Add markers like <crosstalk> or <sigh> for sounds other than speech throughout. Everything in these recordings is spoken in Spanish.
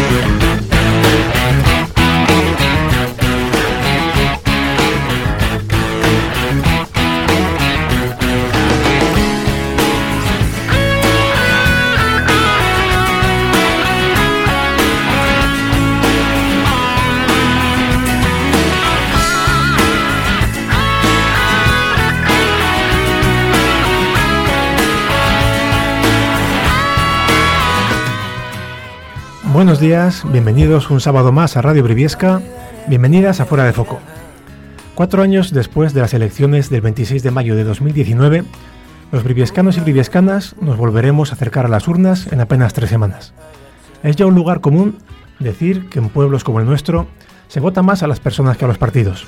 Thank you. Buenos días, bienvenidos un sábado más a Radio Briviesca, bienvenidas a Fuera de Foco. Cuatro años después de las elecciones del 26 de mayo de 2019, los briviescanos y briviescanas nos volveremos a acercar a las urnas en apenas tres semanas. Es ya un lugar común decir que en pueblos como el nuestro se vota más a las personas que a los partidos.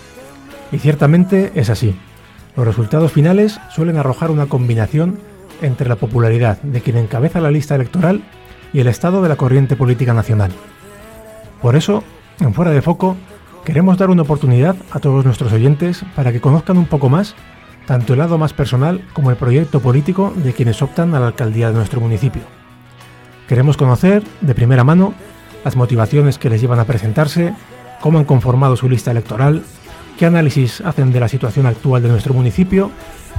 Y ciertamente es así. Los resultados finales suelen arrojar una combinación entre la popularidad de quien encabeza la lista electoral y el estado de la corriente política nacional. Por eso, en Fuera de Foco, queremos dar una oportunidad a todos nuestros oyentes para que conozcan un poco más tanto el lado más personal como el proyecto político de quienes optan a la alcaldía de nuestro municipio. Queremos conocer, de primera mano, las motivaciones que les llevan a presentarse, cómo han conformado su lista electoral, qué análisis hacen de la situación actual de nuestro municipio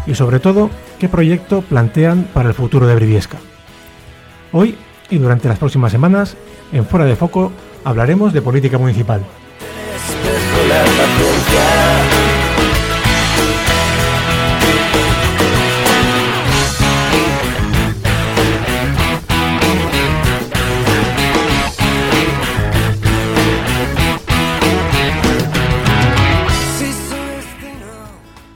y sobre todo qué proyecto plantean para el futuro de Briviesca. Hoy y durante las próximas semanas, en Fuera de Foco, hablaremos de política municipal.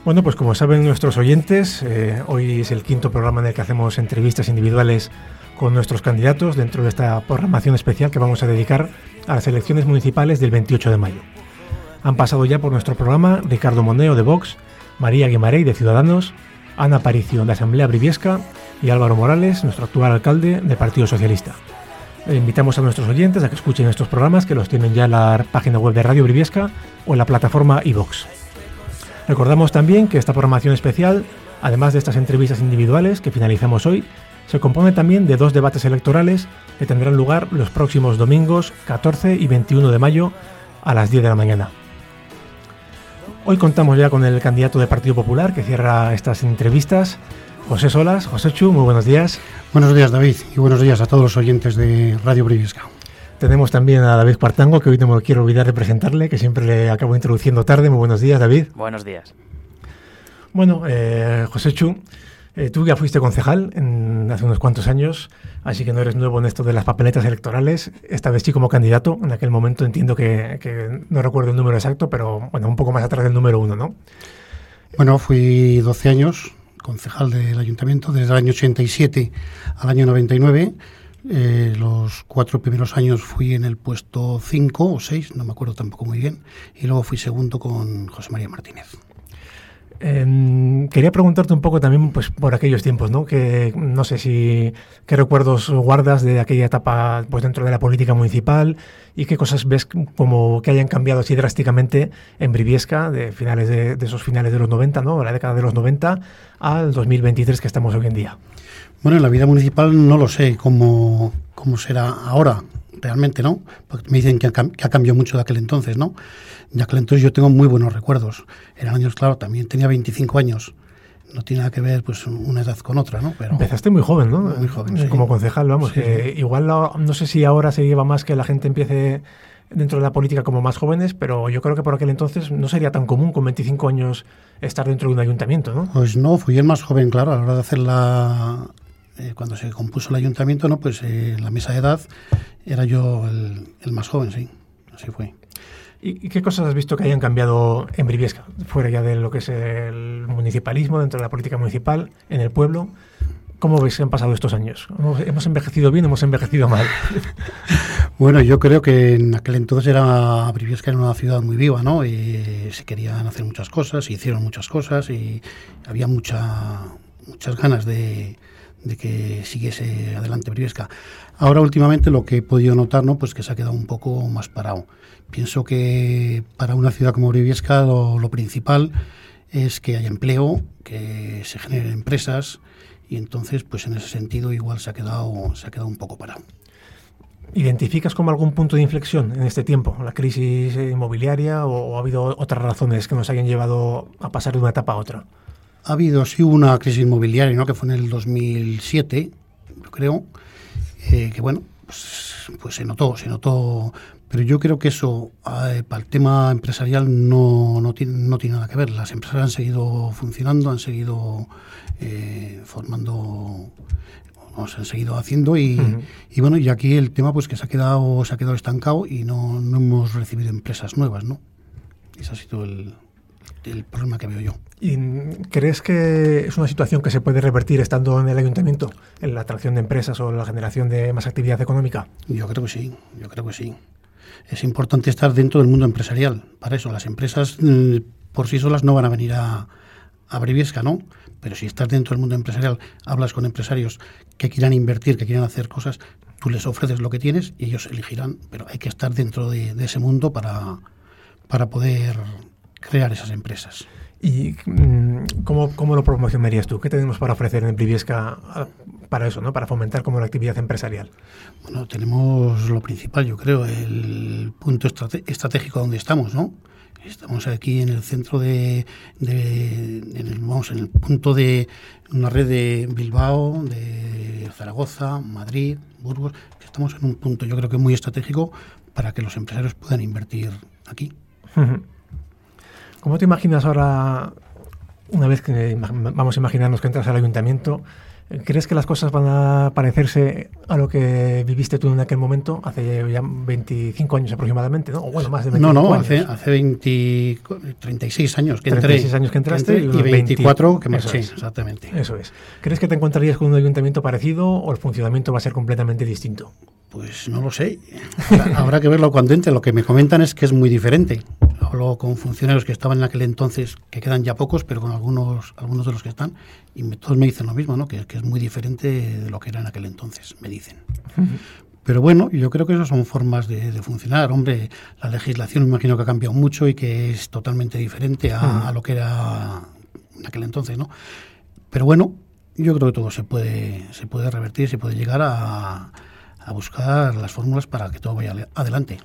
Bueno, pues como saben nuestros oyentes, eh, hoy es el quinto programa en el que hacemos entrevistas individuales con nuestros candidatos dentro de esta programación especial que vamos a dedicar a las elecciones municipales del 28 de mayo. Han pasado ya por nuestro programa Ricardo Moneo de Vox, María Guimarey de Ciudadanos, Ana Paricio de Asamblea Briviesca y Álvaro Morales, nuestro actual alcalde del Partido Socialista. Invitamos a nuestros oyentes a que escuchen estos programas que los tienen ya en la página web de Radio Briviesca o en la plataforma iVox. Recordamos también que esta programación especial, además de estas entrevistas individuales que finalizamos hoy, se compone también de dos debates electorales que tendrán lugar los próximos domingos 14 y 21 de mayo a las 10 de la mañana. Hoy contamos ya con el candidato del Partido Popular que cierra estas entrevistas, José Solas. José Chu, muy buenos días. Buenos días, David, y buenos días a todos los oyentes de Radio Briviesca. Tenemos también a David Cuartango, que hoy no me quiero olvidar de presentarle, que siempre le acabo introduciendo tarde. Muy buenos días, David. Buenos días. Bueno, eh, José Chu, eh, tú ya fuiste concejal hace unos cuantos años, así que no eres nuevo en esto de las papeletas electorales. Esta vez sí como candidato. En aquel momento entiendo que, no recuerdo el número exacto, pero bueno, un poco más atrás del número uno, ¿no? Bueno, fui 12 años concejal del ayuntamiento, desde el año 87 al año 99. Eh, los cuatro primeros años fui en el puesto 5 o 6, no me acuerdo tampoco muy bien, y luego fui segundo con José María Martínez. Em, quería preguntarte un poco también pues, por aquellos tiempos, ¿no? Que no sé si qué recuerdos guardas de aquella etapa pues, dentro de la política municipal y qué cosas ves como que hayan cambiado así drásticamente en Briviesca de finales de, esos finales de los 90, ¿no? La década de los 90 al 2023 que estamos hoy en día. Bueno, en la vida municipal no lo sé cómo, cómo será ahora, realmente, ¿no? Porque me dicen que ha, que ha cambiado mucho de aquel entonces, ¿no? Ya que entonces yo tengo muy buenos recuerdos. Eran años, claro, también tenía 25 años. No tiene nada que ver pues una edad con otra, ¿no? Pero Empezaste muy joven, ¿no? Muy joven, sí. Como concejal, vamos, que igual no, sé si ahora se lleva más que la gente empiece dentro de la política como más jóvenes, pero yo creo que por aquel entonces no sería tan común con 25 años estar dentro de un ayuntamiento, ¿no? Pues no, fui el más joven, claro, a la hora de hacer la... Eh, cuando se compuso el ayuntamiento, ¿no? Pues eh, la mesa de edad era yo el, el más joven, sí, así fue. ¿Y, qué cosas has visto que hayan cambiado en Briviesca, fuera ya de lo que es el municipalismo, dentro de la política municipal, en el pueblo? ¿Cómo ves que han pasado estos años? ¿Hemos envejecido bien o hemos envejecido mal? <laughs> <laughs> bueno, yo creo que en aquel entonces era Briviesca era una ciudad muy viva, ¿no? Y se querían hacer muchas cosas, se hicieron muchas cosas y había mucha, muchas ganas de, que siguiese adelante Briviesca. Ahora últimamente lo que he podido notar, ¿no? Pues que se ha quedado un poco más parado. Pienso que para una ciudad como Briviesca lo, principal es que haya empleo, que se generen empresas, y entonces pues en ese sentido igual se ha quedado se ha quedado un poco parado. ¿Identificas como algún punto de inflexión en este tiempo, la crisis inmobiliaria o, ha habido otras razones que nos hayan llevado a pasar de una etapa a otra? Ha habido sí una crisis inmobiliaria, ¿no? que fue en el 2007, yo creo, eh, que bueno, pues, pues, se notó, se notó, pero yo creo que eso eh, para el tema empresarial no, no, tiene, no tiene nada que ver. Las empresas han seguido funcionando, han seguido eh, formando nos han seguido haciendo y, y, bueno y aquí el tema pues que se ha quedado se ha quedado estancado y no, no hemos recibido empresas nuevas no ese ha sido el, el problema que veo yo. ¿Y crees que es una situación que se puede revertir estando en el ayuntamiento en la atracción de empresas o la generación de más actividad económica yo creo que sí yo creo que sí. Es importante estar dentro del mundo empresarial. Para eso las empresas mm, por sí solas no van a venir a a Briviesca, ¿no? Pero si estás dentro del mundo empresarial, hablas con empresarios que quieran invertir, que quieran hacer cosas, tú les ofreces lo que tienes y ellos elegirán, pero hay que estar dentro de, ese mundo para, para poder crear esas empresas. ¿Y mm, cómo, cómo, lo promocionarías tú? ¿Qué tenemos para ofrecer en Briviesca ah, para eso, ¿no? para fomentar como la actividad empresarial? Bueno, tenemos lo principal, yo creo, el punto estratégico donde estamos, ¿no? Estamos aquí en el centro de, en el, vamos, en el punto de una red de Bilbao, de Zaragoza, Madrid, Burgos. Estamos en un punto, yo creo que muy estratégico para que los empresarios puedan invertir aquí. ¿Cómo te imaginas ahora, una vez que vamos a imaginarnos que entras al ayuntamiento, ¿Crees que las cosas van a parecerse a lo que viviste tú en aquel momento, hace ya 25 años aproximadamente, ¿no? O bueno, más de 25 No, no, años. hace, hace 20, 36 años que 36 años que entraste y, 24 que me sí, exactamente. Eso es. ¿Crees que te encontrarías con un ayuntamiento parecido o el funcionamiento va a ser completamente distinto? Pues no lo sé. <laughs> Habrá que verlo cuando entre. Lo que me comentan es que es muy diferente. Hablo con funcionarios que estaban en aquel entonces, que quedan ya pocos, pero con algunos, algunos de los que están, y todos me dicen lo mismo, ¿no? que, que, es muy diferente de lo que era en aquel entonces, me dicen. Pero bueno, yo creo que esas son formas de, funcionar. Hombre, la legislación me imagino que ha cambiado mucho y que es totalmente diferente a, a lo que era en aquel entonces, ¿no? Pero bueno, yo creo que todo se puede, se puede revertir, se puede llegar a, a buscar las fórmulas para que todo vaya adelante.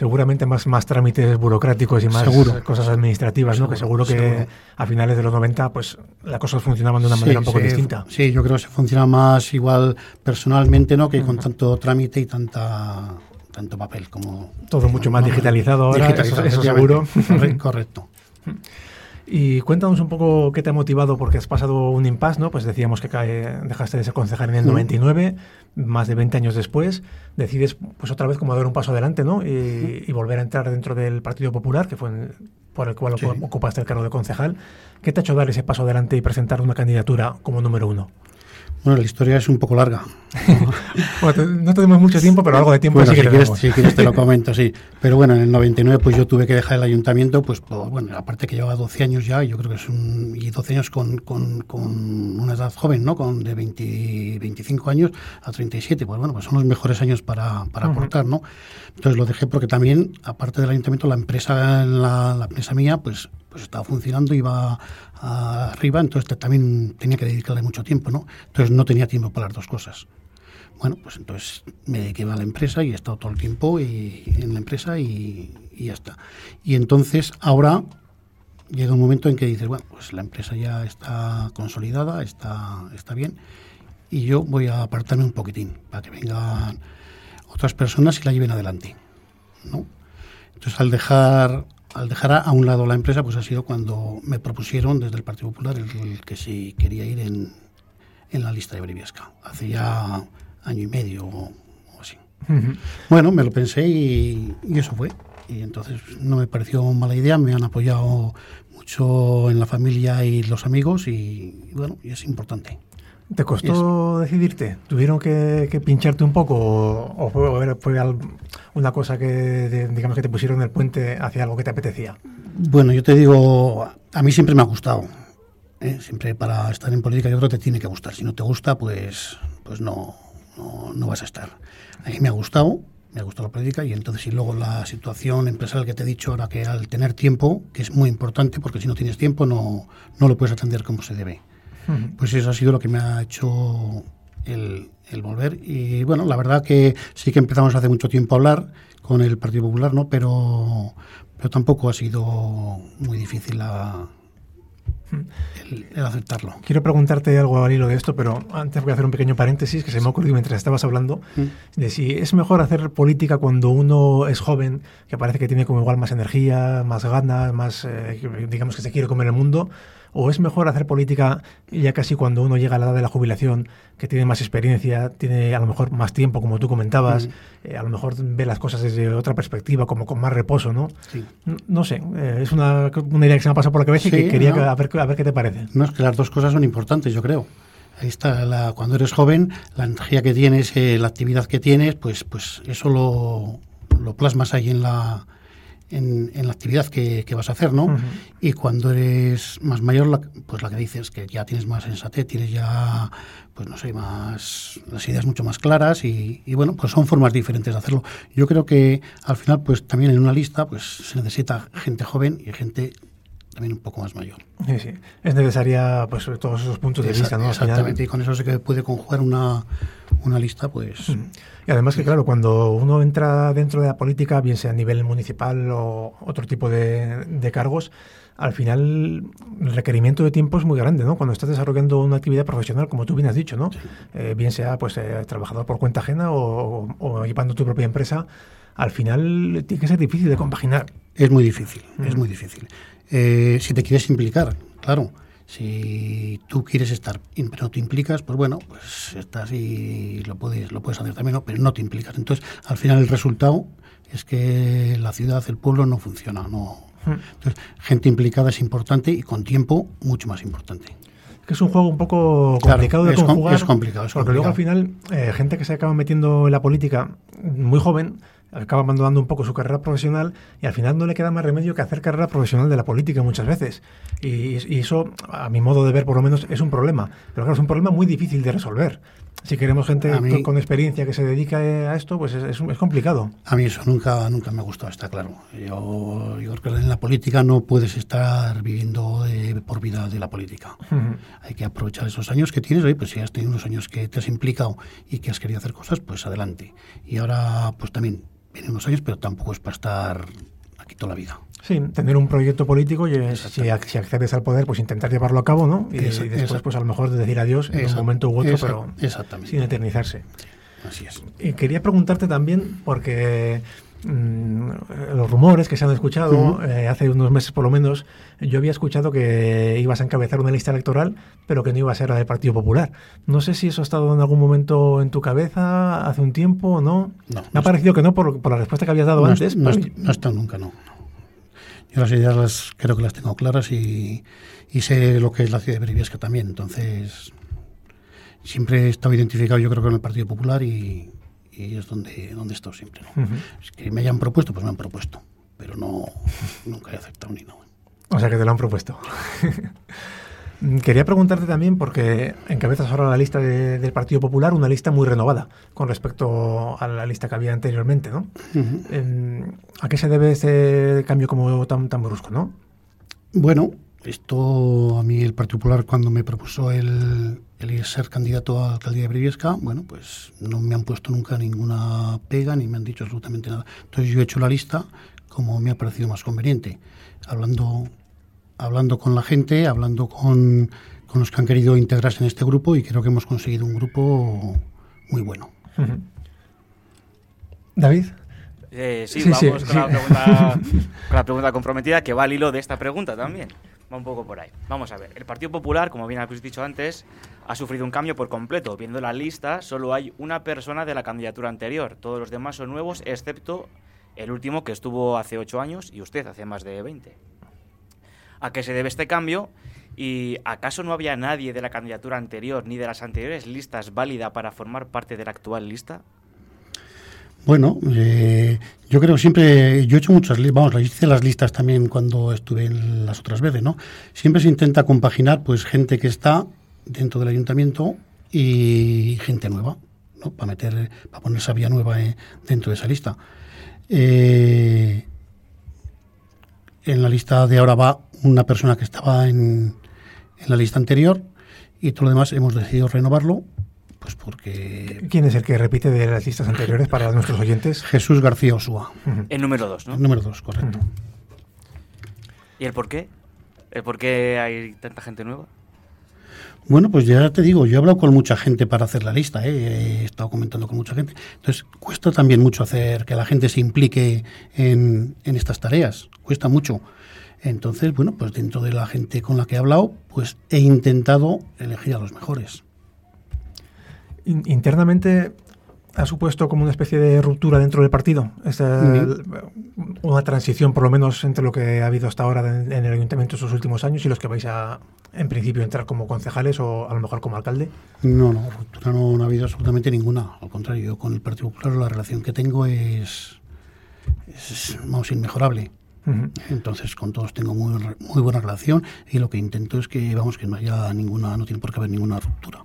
Seguramente más, más trámites burocráticos y más cosas administrativas, ¿no? que seguro que a finales de los 90 pues las cosas funcionaban de una manera un poco distinta. Sí, yo creo que se funciona más igual personalmente, ¿no? Que con tanto trámite y tanta tanto papel como todo mucho más digitalizado ahora, digitalizado, eso, seguro. Correcto. Y cuéntanos un poco qué te ha motivado, porque has pasado un impasse, ¿no? Pues decíamos que dejaste de ser concejal en el 99, más de 20 años después, decides pues otra vez como dar un paso adelante, ¿no? Y, volver a entrar dentro del Partido Popular, que fue por el cual ocupaste el cargo de concejal. ¿Qué te ha hecho dar ese paso adelante y presentar una candidatura como número uno? Bueno, la historia es un poco larga. <laughs> bueno, no tenemos mucho tiempo, pero algo de tiempo sí si, quieres, si quieres te lo <laughs> comento, sí. Pero bueno, en el 99 pues yo tuve que dejar el ayuntamiento, pues, bueno, aparte que llevaba 12 años ya, yo creo que es un... y 12 años con, con, con una edad joven, ¿no? Con de 20, 25 años a 37, pues bueno, pues son los mejores años para, para aportar, ¿no? Entonces lo dejé porque también, aparte del ayuntamiento, la empresa, la, la empresa mía, pues pues estaba funcionando, iba arriba, entonces también tenía que dedicarle mucho tiempo, ¿no? Entonces no tenía tiempo para las dos cosas. Bueno, pues entonces me dediqué a la empresa y he estado todo el tiempo y, en la empresa y, ya está. Y entonces ahora llega un momento en que dices, bueno, pues la empresa ya está consolidada, está, está bien, y yo voy a apartarme un poquitín para que vengan otras personas y la lleven adelante, ¿no? Entonces al dejar al dejar a un lado la empresa, pues ha sido cuando me propusieron desde el Partido Popular el, que si quería ir en, en, la lista de Briviesca. Hace ya año y medio o, así. Bueno, me lo pensé y, eso fue. Y entonces no me pareció mala idea, me han apoyado mucho en la familia y los amigos y, bueno, y es importante. ¿Te costó decidirte? ¿Tuvieron que, pincharte un poco o, fue, una cosa que, digamos, que te pusieron en el puente hacia algo que te apetecía? Bueno, yo te digo, a mí siempre me ha gustado. ¿eh? Siempre para estar en política yo creo que te tiene que gustar. Si no te gusta, pues, pues no, no, vas a estar. A mí me ha gustado, me ha gustado la política y entonces y luego la situación empresarial que te he dicho ahora que al tener tiempo, que es muy importante porque si no tienes tiempo no, no lo puedes atender como se debe. Pues eso ha sido lo que me ha hecho el, volver. Y bueno, la verdad que sí que empezamos hace mucho tiempo a hablar con el Partido Popular, ¿no? Pero, pero tampoco ha sido muy difícil la, el, aceptarlo. Quiero preguntarte algo al hilo de esto, pero antes voy a hacer un pequeño paréntesis que se me ocurrió mientras estabas hablando, mm. de si es mejor hacer política cuando uno es joven, que parece que tiene como igual más energía, más ganas, más, eh, digamos que se quiere comer el mundo, ¿O es mejor hacer política ya casi cuando uno llega a la edad de la jubilación, que tiene más experiencia, tiene a lo mejor más tiempo, como tú comentabas, eh, a lo mejor ve las cosas desde otra perspectiva, como con más reposo, ¿no? Sí. No, sé, eh, es una, una, idea que se me ha pasado por la cabeza y que quería a, ver, a ver qué te parece. No, es que las dos cosas son importantes, yo creo. Ahí está, la, cuando eres joven, la energía que tienes, eh, la actividad que tienes, pues, pues eso lo, lo plasmas ahí en la, en, la actividad que, vas a hacer, ¿no? Y cuando eres más mayor, pues la que dices que ya tienes más sensatez, tienes ya, pues no sé, más las ideas mucho más claras y, bueno, pues son formas diferentes de hacerlo. Yo creo que al final, pues también en una lista, pues se necesita gente joven y gente también un poco más mayor. Sí, sí. Es necesaria pues todos esos puntos de vista, ¿no? Exactamente, y con eso se que puede conjugar una, una lista, pues... Y además que, claro, cuando uno entra dentro de la política, bien sea a nivel municipal o otro tipo de, cargos, al final el requerimiento de tiempo es muy grande, ¿no? Cuando estás desarrollando una actividad profesional, como tú bien has dicho, ¿no? Eh, bien sea pues eh, trabajador por cuenta ajena o, o, llevando tu propia empresa, al final tiene que ser difícil de compaginar. Es muy difícil, es muy difícil. Eh, si te quieres implicar, claro. Si tú quieres estar, pero no te implicas, pues bueno, pues estás y lo puedes, lo puedes hacer también, pero no te implicas. Entonces, al final el resultado es que la ciudad, el pueblo no funciona. No. Hmm. Entonces, gente implicada es importante y con tiempo mucho más importante que es un juego un poco complicado de conjugar. Es complicado, Porque luego al final, eh, gente que se acaba metiendo en la política muy joven, acaba abandonando un poco su carrera profesional y al final no le queda más remedio que hacer carrera profesional de la política muchas veces. Y, eso, a mi modo de ver por lo menos, es un problema. Pero claro, es un problema muy difícil de resolver. Si queremos gente con, experiencia que se dedique a esto, pues es, es, complicado. A mí eso nunca, nunca me ha gustado, está claro. Yo, yo creo que en la política no puedes estar viviendo por vida de la política. Hay que aprovechar esos años que tienes. pues si has tenido unos años que te has implicado y que has querido hacer cosas, pues adelante. Y ahora, pues también vienen unos años, pero tampoco es para estar aquí toda la vida. Sí, tener un proyecto político y si, accedes al poder, pues intentar llevarlo a cabo, ¿no? Y, después, pues a lo mejor decir adiós en un momento u otro, pero sin eternizarse. Así es. Y quería preguntarte también, porque Mm, los rumores que se han escuchado, eh, hace unos meses por lo menos, yo había escuchado que ibas a encabezar una lista electoral, pero que no iba a ser la del Partido Popular. No sé si eso ha estado en algún momento en tu cabeza hace un tiempo o no. Me ha parecido que no por, la respuesta que habías dado antes. No, ha estado nunca, no. Yo las ideas las, creo que las tengo claras y, sé lo que es la ciudad de Briviesca también. Entonces, siempre he estado identificado yo creo con el Partido Popular y, y es donde, donde he estado siempre. Es que me hayan propuesto, pues me han propuesto, pero no nunca he aceptado ni no. O sea que te lo han propuesto. <laughs> Quería preguntarte también, porque encabezas ahora la lista del Partido Popular, una lista muy renovada con respecto a la lista que había anteriormente, ¿no? Em, ¿A qué se debe ese cambio como tan, tan brusco, no? Bueno, esto a mí el Partido Popular cuando me propuso el, el ser candidato a la alcaldía de Briviesca, bueno, pues no me han puesto nunca ninguna pega ni me han dicho absolutamente nada. Entonces yo he hecho la lista como me ha parecido más conveniente, hablando, hablando con la gente, hablando con, con los que han querido integrarse en este grupo y creo que hemos conseguido un grupo muy bueno. <laughs> David. Eh, sí, vamos con, La <laughs> pregunta, con la pregunta comprometida que va al hilo de esta pregunta también va un poco por ahí. Vamos a ver, el Partido Popular, como bien habéis dicho antes, ha sufrido un cambio por completo. Viendo la lista, solo hay una persona de la candidatura anterior. Todos los demás son nuevos, excepto el último que estuvo hace ocho años y usted hace más de 20. ¿A qué se debe este cambio? ¿Y acaso no había nadie de la candidatura anterior ni de las anteriores listas válida para formar parte de la actual lista? Bueno, eh, yo creo siempre, yo he hecho muchas, vamos, hice las listas también cuando estuve en las otras veces, ¿no? Siempre se intenta compaginar, pues, gente que está dentro del ayuntamiento y gente nueva, ¿no? Para meter, para poner esa vía nueva eh, dentro de esa lista. Eh, en la lista de ahora va una persona que estaba en, en la lista anterior y todo lo demás hemos decidido renovarlo pues porque... ¿Quién es el que repite de las listas anteriores para nuestros oyentes? Jesús García Osúa. El número dos, ¿no? El número dos, correcto. ¿Y el por qué? ¿El por qué hay tanta gente nueva? Bueno, pues ya te digo, yo he hablado con mucha gente para hacer la lista, ¿eh? he estado comentando con mucha gente. Entonces, cuesta también mucho hacer que la gente se implique en, en estas tareas, cuesta mucho. Entonces, bueno, pues dentro de la gente con la que he hablado, pues he intentado elegir a los mejores internamente ha supuesto como una especie de ruptura dentro del partido. Una transición, por lo menos, entre lo que ha habido hasta ahora en, el ayuntamiento estos últimos años y los que vais a, en principio, entrar como concejales o a lo mejor como alcalde. No, no, ruptura no, ha habido absolutamente ninguna. Al contrario, yo con el Partido Popular la relación que tengo es, es vamos, inmejorable. Entonces con todos tengo muy, muy buena relación y lo que intento es que vamos que no haya ninguna, no tiene por qué haber ninguna ruptura.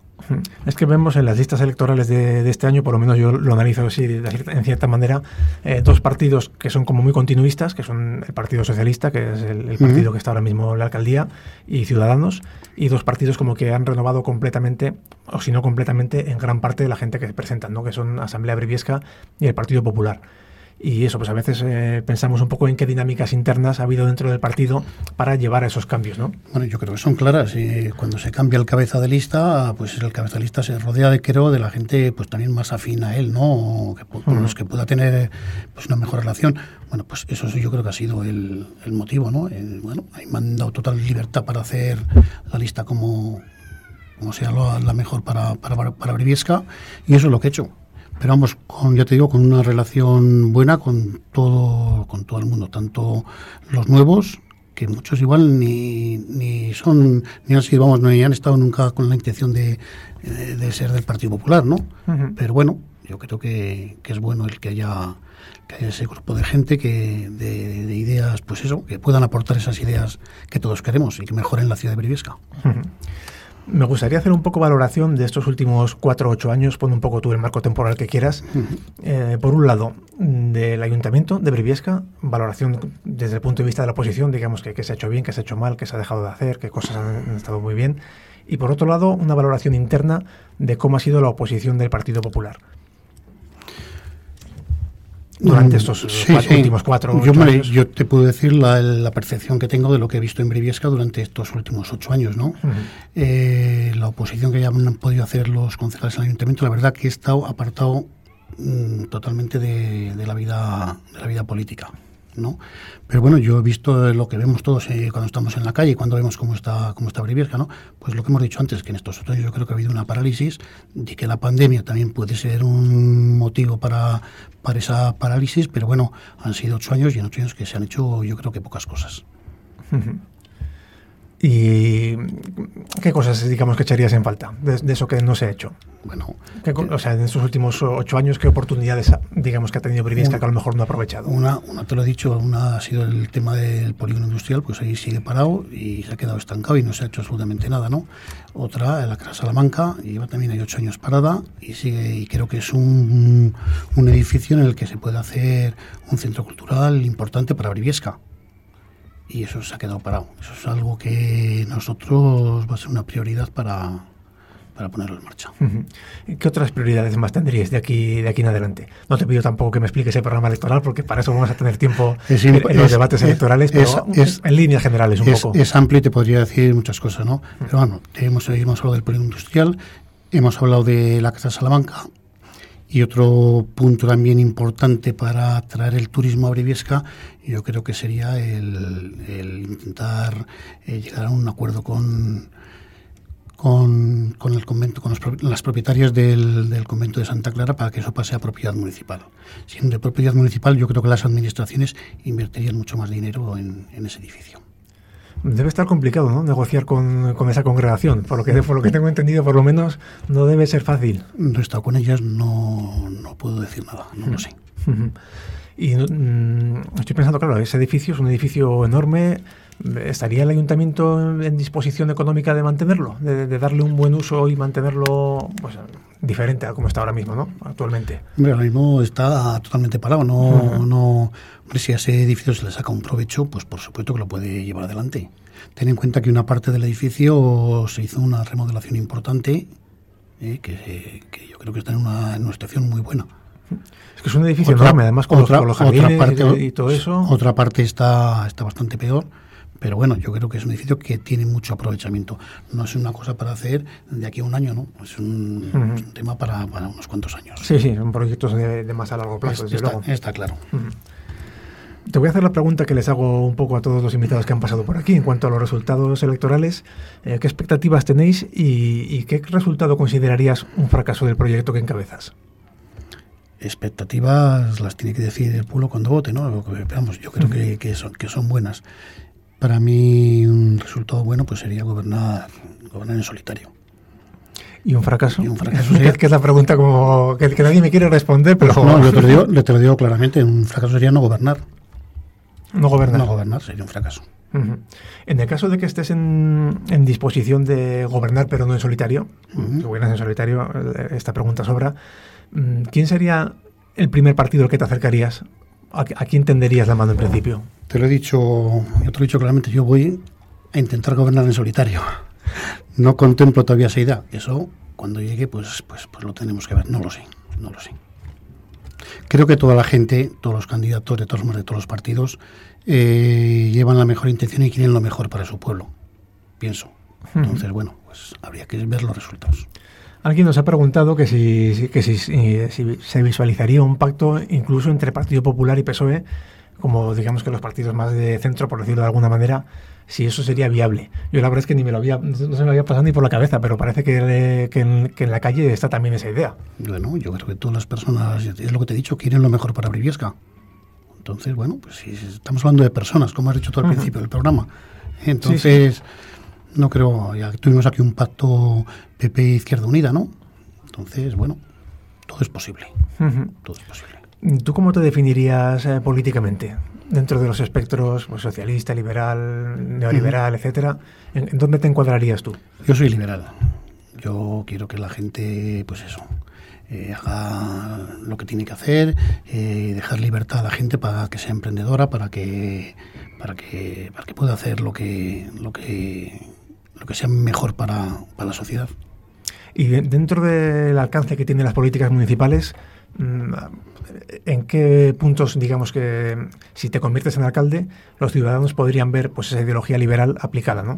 Es que vemos en las listas electorales de, este año, por lo menos yo lo analizo así en cierta manera, eh, dos partidos que son como muy continuistas, que son el Partido Socialista, que es el, partido que está ahora mismo en la alcaldía, y Ciudadanos, y dos partidos como que han renovado completamente, o si no completamente, en gran parte de la gente que se presentan, ¿no? que son Asamblea Briviesca y el Partido Popular. Y eso, pues a veces eh, pensamos un poco en qué dinámicas internas ha habido dentro del partido para llevar a esos cambios, ¿no? Bueno, yo creo que son claras. y cuando se cambia el cabeza de lista, pues el cabeza de lista se rodea de, creo, de la gente pues también más afín a él, ¿no? Que, con los que pueda tener pues una mejor relación. Bueno, pues eso yo creo que ha sido el, motivo, ¿no? bueno, ahí me han dado total libertad para hacer la lista como, como sea la, mejor para, para, para Briviesca y eso es lo que he hecho pero vamos, con, ya te digo, con una relación buena con todo, con todo el mundo, tanto los nuevos, que muchos igual ni, ni son, ni han sido, vamos, ni han estado nunca con la intención de, de, ser del Partido Popular, ¿no? Pero bueno, yo creo que, que, es bueno el que haya, que haya ese grupo de gente que de, de, ideas, pues eso, que puedan aportar esas ideas que todos queremos y que mejoren la ciudad de Briviesca. Me gustaría hacer un poco valoración de estos últimos cuatro o ocho años, pon un poco tú el marco temporal que quieras. Eh, por un lado, del Ayuntamiento de Briviesca, valoración desde el punto de vista de la oposición, digamos que, que se ha hecho bien, que se ha hecho mal, que se ha dejado de hacer, que cosas han estado muy bien. Y por otro lado, una valoración interna de cómo ha sido la oposición del Partido Popular durante mm, estos últimos cuatro yo, años. yo te puedo decir la, percepción que tengo de lo que he visto en Briviesca durante estos últimos ocho años. ¿no? Eh, la oposición que ya han podido hacer los concejales del ayuntamiento, la verdad que he estado apartado mm, totalmente de, de, la vida, de la vida política. ¿No? Pero bueno, yo he visto lo que vemos todos eh, cuando estamos en la calle, cuando vemos cómo está cómo está Briviesca, ¿no? Pues lo que hemos dicho antes, que en estos otros años yo creo que ha habido una parálisis, y que la pandemia también puede ser un motivo para, para esa parálisis, pero bueno, han sido ocho años y en ocho años que se han hecho yo creo que pocas cosas. ¿Y qué cosas, digamos, que echarías en falta de, eso que no se ha hecho? Bueno, o sea, en estos últimos ocho años, ¿qué oportunidades, digamos, que ha tenido Briviesca que a lo mejor no ha aprovechado? Una, una, te lo he dicho, una ha sido el tema del polígono industrial, pues ahí sigue parado y se ha quedado estancado y no se ha hecho absolutamente nada, ¿no? Otra, la Casa Salamanca, lleva también hay ocho años parada y sigue, y creo que es un, un edificio en el que se puede hacer un centro cultural importante para Briviesca y eso se ha quedado parado. Eso es algo que nosotros va a ser una prioridad para, para ponerlo en marcha. ¿Qué otras prioridades más tendríais de aquí, de aquí en adelante? No te pido tampoco que me expliques el programa electoral, porque para eso vamos a tener tiempo <laughs> en, los debates electorales, pero en líneas generales un poco. Es amplio y te podría decir muchas cosas, ¿no? Pero bueno, hemos, hemos hablado del polígono industrial, hemos hablado de la Casa Salamanca, y otro punto también importante para atraer el turismo a Briviesca, yo creo que sería el, intentar eh, llegar a un acuerdo con, con, el convento, con las propietarias del, convento de Santa Clara para que eso pase a propiedad municipal. Siendo de propiedad municipal, yo creo que las administraciones invertirían mucho más dinero en ese edificio. Debe estar complicado, ¿no? Negociar con, esa congregación. Por lo, que, por lo que tengo entendido, por lo menos, no debe ser fácil. No he estado con ellas, no, no puedo decir nada, no lo sé. Y mm, estoy pensando, claro, ese edificio es un edificio enorme. ¿Estaría el ayuntamiento en disposición económica de mantenerlo? De, darle un buen uso y mantenerlo pues, diferente a como está ahora mismo, ¿no? Actualmente. Hombre, ahora mismo está totalmente parado. No, no, si a ese edificio se le saca un provecho, pues por supuesto que lo puede llevar adelante. Ten en cuenta que una parte del edificio se hizo una remodelación importante, eh, que, yo creo que está en una, en una situación muy buena. Es que es un edificio enorme, además con, otra, los, parte, y, todo eso. Otra parte está, está bastante peor, pero bueno, yo creo que es un edificio que tiene mucho aprovechamiento. No es una cosa para hacer de aquí a un año, ¿no? Es un, tema para, unos cuantos años. Sí, sí, son proyectos de, más a largo plazo, está, Está claro. Te voy a hacer la pregunta que les hago un poco a todos los invitados que han pasado por aquí en cuanto a los resultados electorales. Eh, ¿Qué expectativas tenéis y qué resultado considerarías un fracaso del proyecto que encabezas? expectativas las tiene que decir el pueblo cuando vote, ¿no? Vamos, yo creo que, que, son, que son buenas. Para mí un resultado bueno pues sería gobernar, gobernar en solitario. ¿Y un fracaso? ¿Y un <laughs> fracaso sería... que es la pregunta como que, que, nadie me quiere responder, pero... No, yo te lo, digo, <laughs> te lo digo claramente, un fracaso sería no gobernar. No gobernar. No gobernar sería un fracaso. En el caso de que estés en, en, disposición de gobernar, pero no en solitario, uh gobiernas en solitario, esta pregunta sobra, Mm, ¿quién sería el primer partido al que te acercarías? ¿A, quién tenderías la mano en principio? Te lo he dicho, yo te lo he dicho claramente, yo voy a intentar gobernar en solitario. No contemplo todavía esa idea. Eso, cuando llegue, pues, pues, pues lo tenemos que ver. No lo sé, no lo sé. Creo que toda la gente, todos los candidatos de todos, de todos los partidos, eh, llevan la mejor intención y quieren lo mejor para su pueblo. Pienso. Entonces, bueno, pues habría que ver los resultados. Alguien nos ha preguntado que si, que si, se visualizaría un pacto incluso entre Partido Popular y PSOE, como digamos que los partidos más de centro, por decirlo de alguna manera, si eso sería viable. Yo la verdad es que ni me lo había, no se me había pasado ni por la cabeza, pero parece que, que, en, la calle está también esa idea. Bueno, yo creo que todas las personas, es lo que te he dicho, quieren lo mejor para Briviesca. Entonces, bueno, pues si estamos hablando de personas, como has dicho tú al principio del programa. Entonces, no creo, ya tuvimos aquí un pacto PP Izquierda Unida, ¿no? Entonces, bueno, todo es posible. Todo es posible. ¿Tú cómo te definirías eh, políticamente? Dentro de los espectros pues, socialista, liberal, neoliberal, etcétera, ¿en, dónde te encuadrarías tú? Yo soy liberal. Yo quiero que la gente, pues eso, eh, haga lo que tiene que hacer, eh, dejar libertad a la gente para que sea emprendedora, para que, para que, para que pueda hacer lo que, lo que lo que sea mejor para, la sociedad. Y dentro del alcance que tienen las políticas municipales, mm, ¿en qué puntos, digamos que si te conviertes en alcalde, los ciudadanos podrían ver pues esa ideología liberal aplicada? ¿no?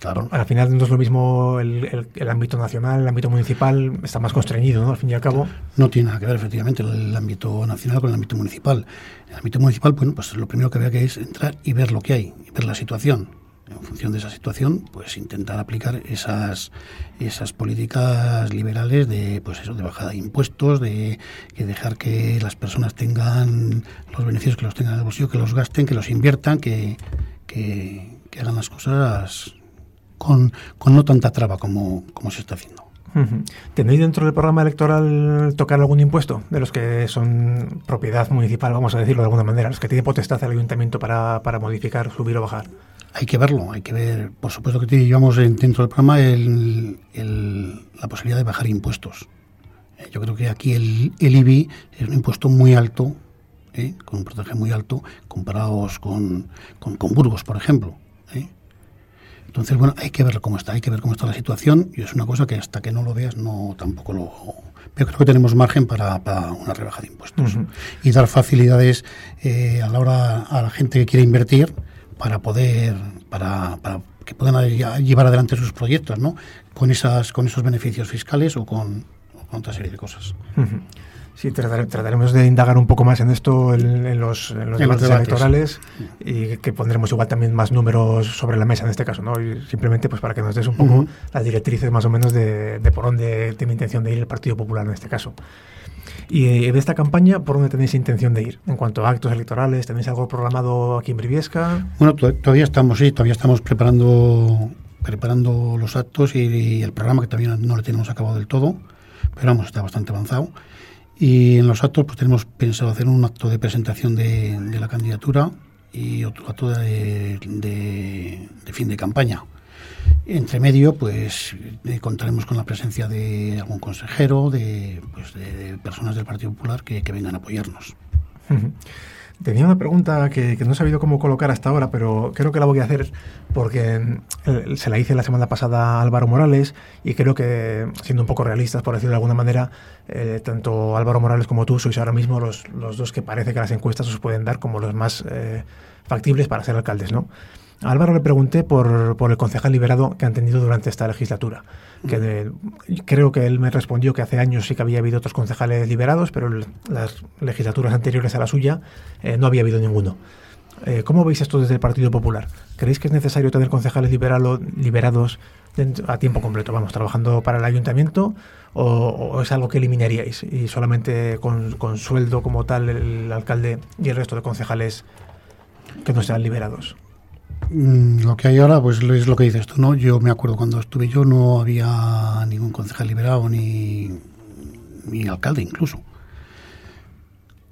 claro. Al final no es lo mismo el, ámbito nacional, el ámbito municipal está más constreñido, ¿no? Al fin y al cabo. No tiene nada que ver, efectivamente, el ámbito nacional con el ámbito municipal. El ámbito municipal, bueno, pues lo primero que había que es entrar y ver lo que hay, y ver la situación en función de esa situación, pues intentar aplicar esas, esas políticas liberales de, pues eso, de bajada de impuestos, de, dejar que las personas tengan los beneficios que los tengan en el bolsillo, que los gasten, que los inviertan, que, que, hagan las cosas con, con, no tanta traba como, como se está haciendo. ¿Tenéis dentro del programa electoral tocar algún impuesto de los que son propiedad municipal, vamos a decirlo de algula manera, los que tiene potestad el ayuntamiento para, para modificar, subir o bajar? Hay que verlo, hay que ver, por supuesto que llevamos dentro del programa el, la posibilidad de bajar impuestos. Eh, yo creo que aquí el, el IBI es un impuesto muy alto, ¿eh? con un porcentaje muy alto, comparados con, con, Burgos, por ejemplo. ¿eh? Entonces, bueno, hay que ver cómo está, hay que ver cómo está la situación y es una cosa que hasta que no lo veas no tampoco lo... Pero creo que tenemos margen para, una rebaja de impuestos y dar facilidades a la hora a la gente que quiere invertir para poder, para, para que puedan llevar adelante sus proyectos, ¿no? Con esas, con esos beneficios fiscales o con, otra serie de cosas. Sí, trataremos de indagar un poco más en esto en, los, debates, electorales y que pondremos igual también más números sobre la mesa en este caso, ¿no? simplemente pues para que nos des un poco las directrices más o menos de, por dónde tiene intención de ir el Partido Popular en este caso. Y eh, de esta campaña, ¿por dónde tenéis intención de ir? En cuanto a actos electorales, ¿tenéis algo programado aquí en Briviesca? Bueno, todavía estamos, sí, todavía estamos preparando preparando los actos y, el programa que todavía no lo tenemos acabado del todo, pero vamos, está bastante avanzado. Y en los actos pues tenemos pensado hacer un acto de presentación de, la candidatura y otro acto de, fin de campaña. Entre medio, pues eh, contaremos con la presencia de algún consejero, de, pues, personas del Partido Popular que, vengan a apoyarnos. Tenía una pregunta que, no he sabido cómo colocar hasta ahora, pero creo que la voy a hacer porque eh, se la hice la semana pasada a Álvaro Morales y creo que, siendo un poco realistas, por decirlo de alguna manera, eh, tanto Álvaro Morales como tú sois ahora mismo los, los, dos que parece que las encuestas os pueden dar como los más eh, factibles para ser alcaldes, ¿no? A Álvaro le pregunté por, por, el concejal liberado que han tenido durante esta legislatura. Creo que él me respondió que hace años sí que había habido otros concejales liberados, pero las legislaturas anteriores a la suya eh, no había habido ninguno. Eh, ¿Cómo veis esto desde el Partido Popular? ¿Creéis que es necesario tener concejales liberados a tiempo completo, vamos, trabajando para el ayuntamiento? O, es algo que eliminaríais y solamente con, con sueldo como tal el alcalde y el resto de concejales que no sean liberados? Mm, lo que hay ahora, pues es lo que dices tú, ¿no? Yo me acuerdo cuando estuve yo no había ningún concejal liberado ni, ni alcalde incluso.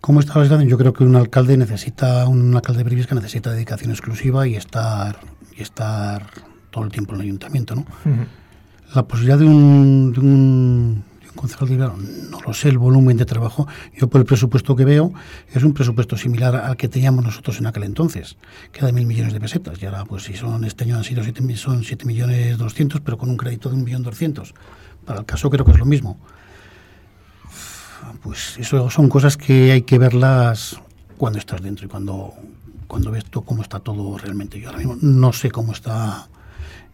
¿Cómo está la situación? Yo creo que un alcalde necesita, un alcalde de que necesita dedicación exclusiva y estar y estar todo el tiempo en el ayuntamiento, ¿no? La posibilidad de un, de un concejal liberado, no lo sé, el volumen de trabajo, yo por el presupuesto que veo, es un presupuesto similar al que teníamos nosotros en aquel entonces, que era de mil millones de pesetas, y ahora pues si son, este año han sido siete, son siete millones doscientos, pero con un crédito de un millón doscientos. Para el caso creo que es lo mismo. Pues eso son cosas que hay que verlas cuando estás dentro y cuando, cuando ves tú cómo está todo realmente. Yo ahora mismo no sé cómo está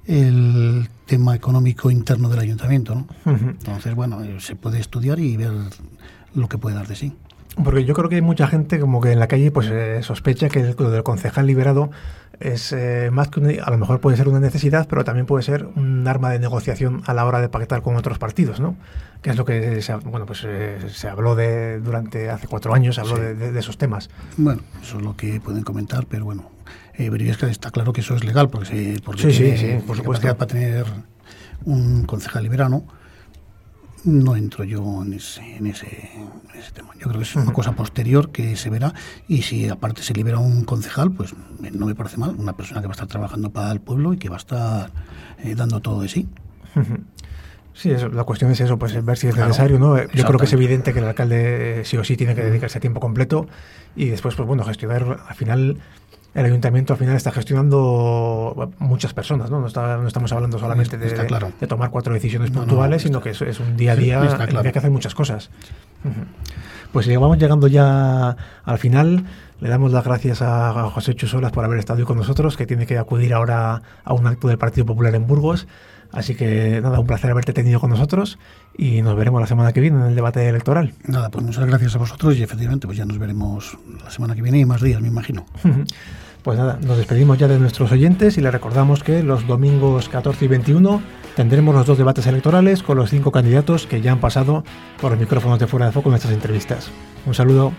el tema económico interno del ayuntamiento. ¿no? Entonces, bueno, eh, se puede estudiar y ver lo que puede dar de sí. Porque yo creo que hay mucha gente como que en la calle pues eh, sospecha que el, del concejal liberado es eh, más que a lo mejor puede ser una necesidad, pero también puede ser un arma de negociación a la hora de pactar con otros partidos, ¿no? Que es lo que se, bueno pues se habló de durante hace cuatro años, se habló de, esos temas. Bueno, eso es lo que pueden comentar, pero bueno, eh, está claro que eso es legal, porque, se, porque sí, sí, sí, por supuesto. para tener un concejal liberano. No entro yo en ese, en ese, tema. Yo creo que es una cosa posterior que se verá y si aparte se libera un concejal, pues no me parece mal. Una persona que va a estar trabajando para el pueblo y que va a estar eh, dando todo de sí. Sí, la cuestión es eso, pues ver si es necesario, ¿no? Yo creo que es evidente que el alcalde sí o sí tiene que dedicarse a tiempo completo y después, pues bueno, gestionar al final el ayuntamiento al final está gestionando muchas personas, ¿no? No, estamos hablando solamente de, tomar cuatro decisiones puntuales, sino que es, es, un día a día en que hay que hacer muchas cosas. Pues vamos llegando ya al final. Le damos las gracias a José Chusolas por haber estado hoy con nosotros, que tiene que acudir ahora a un acto del Partido Popular en Burgos. Así que nada, un placer haberte tenido con nosotros y nos veremos la semana que viene en el debate electoral. Nada, pues muchas gracias a vosotros y efectivamente pues ya nos veremos la semana que viene y más días, me imagino. Pues nada, nos despedimos ya de nuestros oyentes y les recordamos que los domingos 14 y 21 tendremos los dos debates electorales con los cinco candidatos que ya han pasado por los micrófonos de fuera de foco en nuestras entrevistas. Un saludo.